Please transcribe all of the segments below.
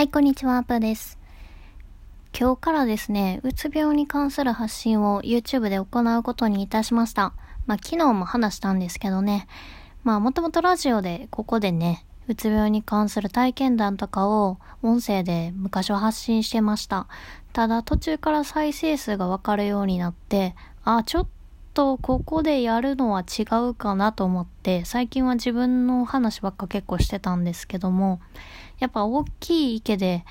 はい、こんにちは、アプです。今日からですね、うつ病に関する発信を YouTube で行うことにいたしました。まあ、昨日も話したんですけどね。まあ、もともとラジオでここでね、うつ病に関する体験談とかを音声で昔は発信してました。ただ途中から再生数がわかるようになって、あ、ちょっとここでやるのは違うかなと思って、最近は自分の話ばっか結構してたんですけども、やっぱ大きい池で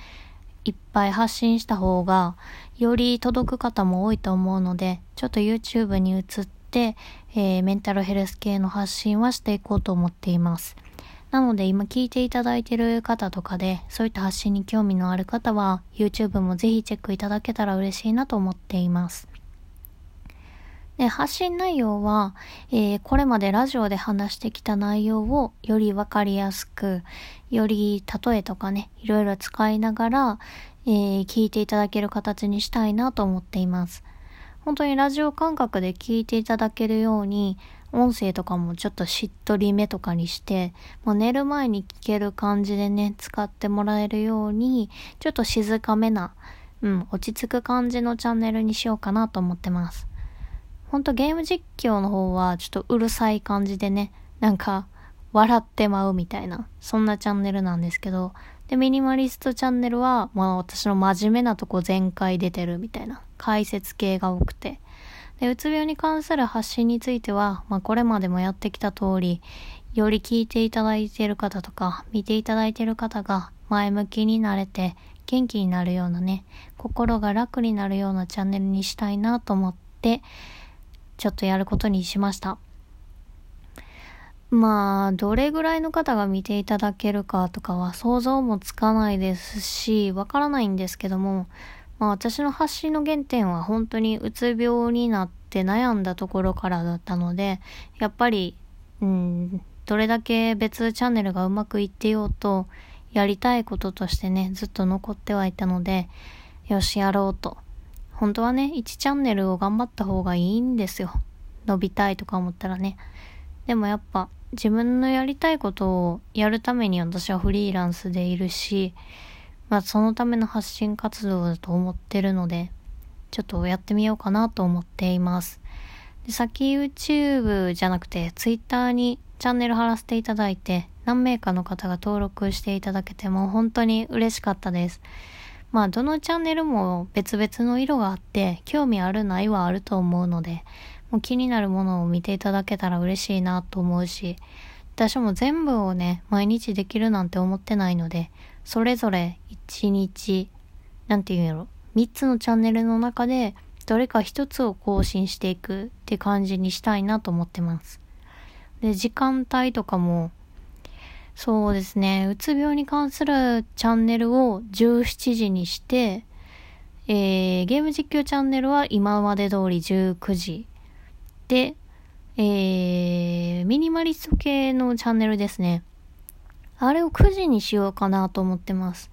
いっぱい発信した方が、より届く方も多いと思うので、ちょっと YouTube に移って、えー、メンタルヘルス系の発信はしていこうと思っています。なので今聞いていただいてる方とかで、そういった発信に興味のある方は、YouTube もぜひチェックいただけたら嬉しいなと思っています。で、発信内容は、えー、これまでラジオで話してきた内容をよりわかりやすく、より例えとかね、いろいろ使いながら、えー、聞いていただける形にしたいなと思っています。本当にラジオ感覚で聞いていただけるように、音声とかもちょっとしっとりめとかにして、もう寝る前に聞ける感じでね、使ってもらえるように、ちょっと静かめな、うん、落ち着く感じのチャンネルにしようかなと思ってます。ほんとゲーム実況の方はちょっとうるさい感じでね、なんか笑ってまうみたいな、そんなチャンネルなんですけど、で、ミニマリストチャンネルは、まあ私の真面目なとこ全開出てるみたいな、解説系が多くて。で、うつ病に関する発信については、まあこれまでもやってきた通り、より聞いていただいている方とか、見ていただいている方が前向きになれて、元気になるようなね、心が楽になるようなチャンネルにしたいなと思って、ちょっとやることにしました。まあ、どれぐらいの方が見ていただけるかとかは想像もつかないですし、わからないんですけども、まあ私の発信の原点は本当にうつ病になって悩んだところからだったので、やっぱり、うん、どれだけ別チャンネルがうまくいってようと、やりたいこととしてね、ずっと残ってはいたので、よし、やろうと本当はね、1チャンネルを頑張った方がいいんですよ。伸びたいとか思ったらね。でもやっぱ自分のやりたいことをやるために私はフリーランスでいるし、まあそのための発信活動だと思ってるので、ちょっとやってみようかなと思っています。でさっき YouTube じゃなくて Twitter にチャンネル貼らせていただいて何名かの方が登録していただけても本当に嬉しかったです。まあ、どのチャンネルも別々の色があって、興味あるないはあると思うので、もう気になるものを見ていただけたら嬉しいなと思うし、私も全部をね、毎日できるなんて思ってないので、それぞれ1日、なんて言うんやろ、3つのチャンネルの中で、どれか1つを更新していくって感じにしたいなと思ってます。で、時間帯とかも、そうですね。うつ病に関するチャンネルを17時にして、えー、ゲーム実況チャンネルは今まで通り19時。で、えー、ミニマリスト系のチャンネルですね。あれを9時にしようかなと思ってます。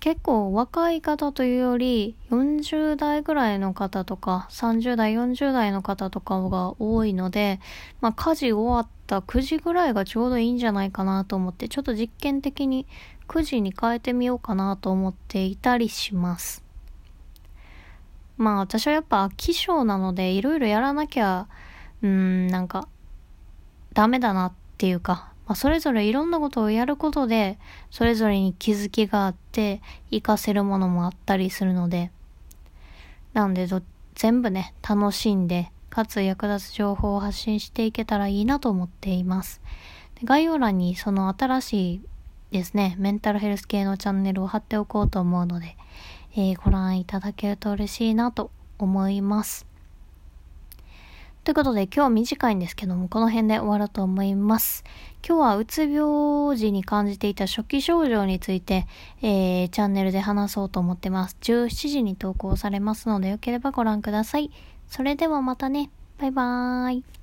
結構若い方というより40代ぐらいの方とか30代40代の方とかが多いので、まあ家事終わった9時ぐらいがちょうどいいんじゃないかなと思ってちょっと実験的に9時に変えてみようかなと思っていたりします。まあ私はやっぱ飽き性なのでいろいろやらなきゃ、うん、なんかダメだなっていうかまあ、それぞれいろんなことをやることで、それぞれに気づきがあって、活かせるものもあったりするので、なんで全部ね、楽しんで、かつ役立つ情報を発信していけたらいいなと思っています。概要欄にその新しいですね、メンタルヘルス系のチャンネルを貼っておこうと思うので、えー、ご覧いただけると嬉しいなと思います。ということで今日短いんですけども、この辺で終わろうと思います。今日はうつ病時に感じていた初期症状について、えー、チャンネルで話そうと思ってます。17時に投稿されますので、よければご覧ください。それではまたね。バイバーイ。